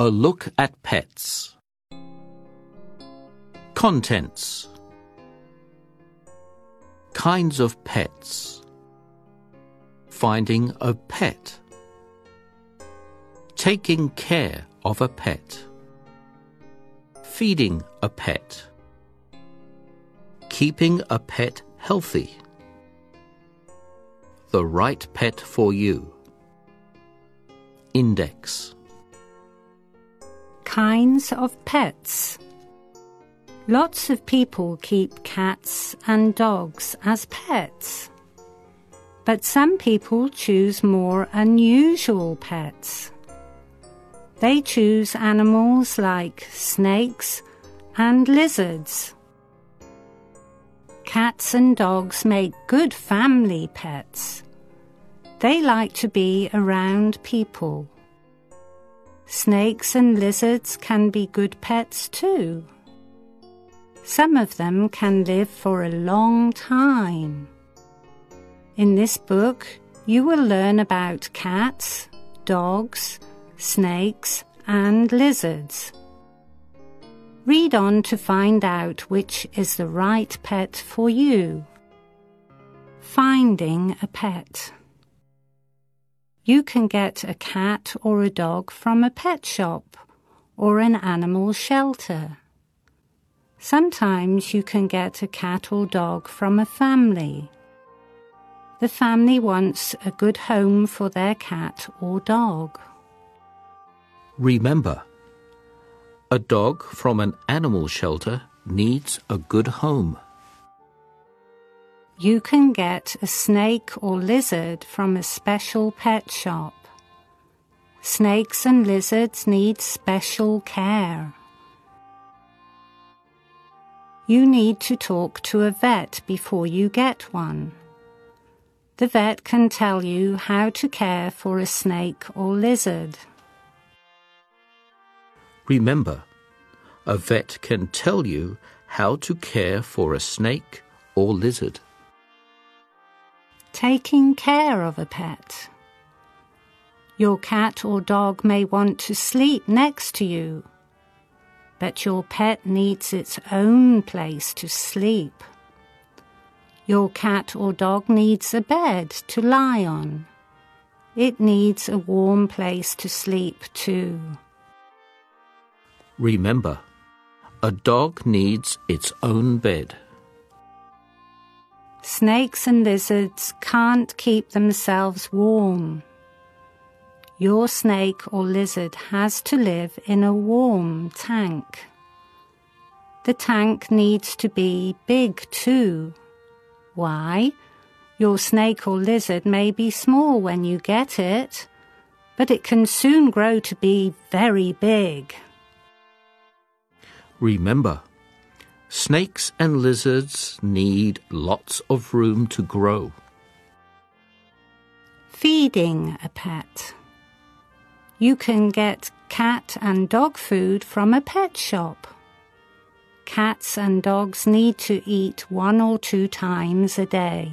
A look at pets. Contents Kinds of pets. Finding a pet. Taking care of a pet. Feeding a pet. Keeping a pet healthy. The right pet for you. Index. Kinds of pets. Lots of people keep cats and dogs as pets. But some people choose more unusual pets. They choose animals like snakes and lizards. Cats and dogs make good family pets. They like to be around people. Snakes and lizards can be good pets too. Some of them can live for a long time. In this book, you will learn about cats, dogs, snakes, and lizards. Read on to find out which is the right pet for you. Finding a pet. You can get a cat or a dog from a pet shop or an animal shelter. Sometimes you can get a cat or dog from a family. The family wants a good home for their cat or dog. Remember, a dog from an animal shelter needs a good home. You can get a snake or lizard from a special pet shop. Snakes and lizards need special care. You need to talk to a vet before you get one. The vet can tell you how to care for a snake or lizard. Remember, a vet can tell you how to care for a snake or lizard. Taking care of a pet. Your cat or dog may want to sleep next to you but your pet needs its own place to sleep. Your cat or dog needs a bed to lie on. It needs a warm place to sleep too. Remember, a dog needs its own bed. Snakes and lizards can't keep themselves warm. Your snake or lizard has to live in a warm tank. The tank needs to be big too. Why? Your snake or lizard may be small when you get it, but it can soon grow to be very big. Remember, snakes and lizards need lots of room to grow. Feeding a pet. You can get cat and dog food from a pet shop. Cats and dogs need to eat one or two times a day.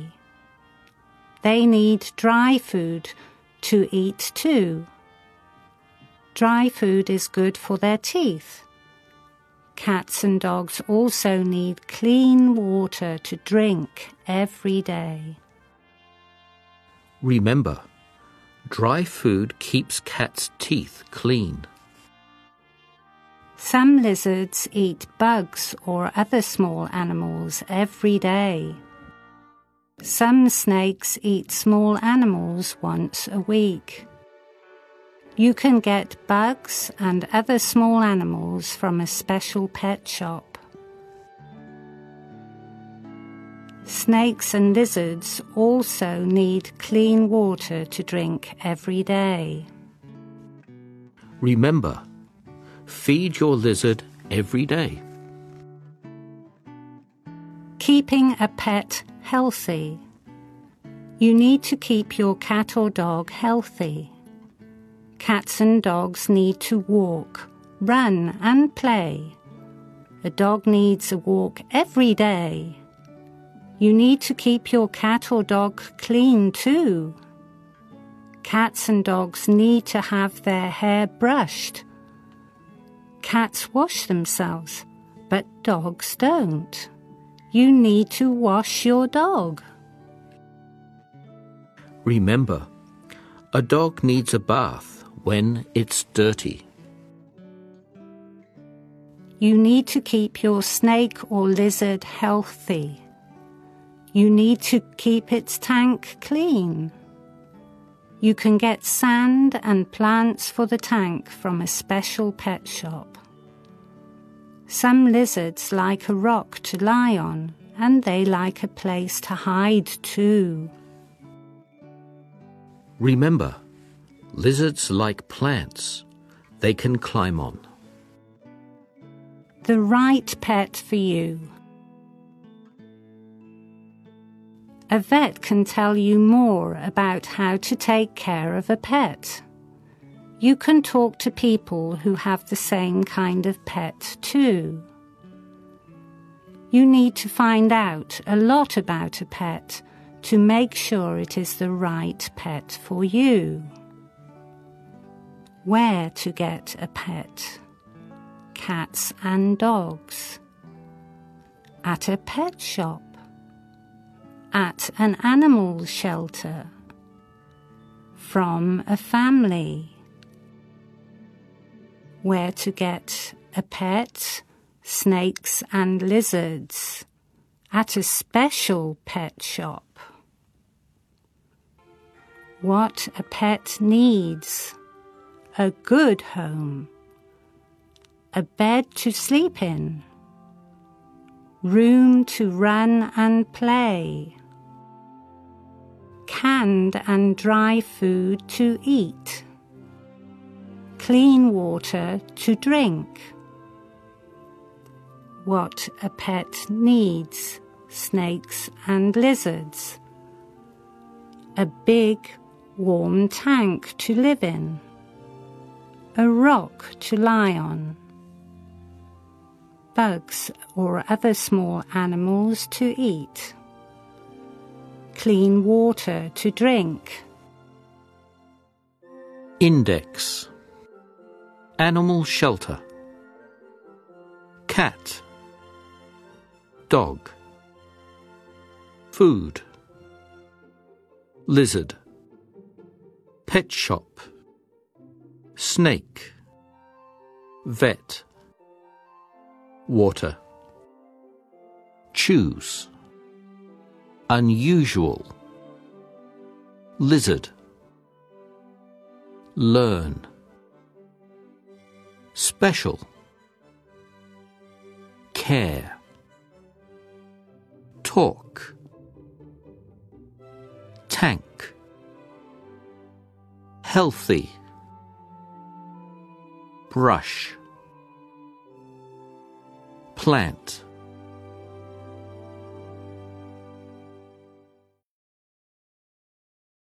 They need dry food to eat too. Dry food is good for their teeth. Cats and dogs also need clean water to drink every day. Remember, Dry food keeps cats' teeth clean. Some lizards eat bugs or other small animals every day. Some snakes eat small animals once a week. You can get bugs and other small animals from a special pet shop. Snakes and lizards also need clean water to drink every day. Remember, feed your lizard every day. Keeping a pet healthy. You need to keep your cat or dog healthy. Cats and dogs need to walk, run, and play. A dog needs a walk every day. You need to keep your cat or dog clean too. Cats and dogs need to have their hair brushed. Cats wash themselves, but dogs don't. You need to wash your dog. Remember, a dog needs a bath when it's dirty. You need to keep your snake or lizard healthy. You need to keep its tank clean. You can get sand and plants for the tank from a special pet shop. Some lizards like a rock to lie on, and they like a place to hide too. Remember, lizards like plants. They can climb on. The right pet for you. A vet can tell you more about how to take care of a pet. You can talk to people who have the same kind of pet too. You need to find out a lot about a pet to make sure it is the right pet for you. Where to get a pet? Cats and dogs. At a pet shop at an animal shelter, from a family, where to get a pet, snakes and lizards, at a special pet shop. What a pet needs a good home, a bed to sleep in, room to run and play canned and dry food to eat, clean water to drink. What a pet needs snakes and lizards, a big warm tank to live in, a rock to lie on, bugs or other small animals to eat. Clean water to drink. Index. Animal shelter. Cat. Dog. Food. Lizard. Pet shop Snake. Vet. Water. Choose unusual. Lizard. Learn. Special. Care. Talk. Tank. Healthy brush. Plant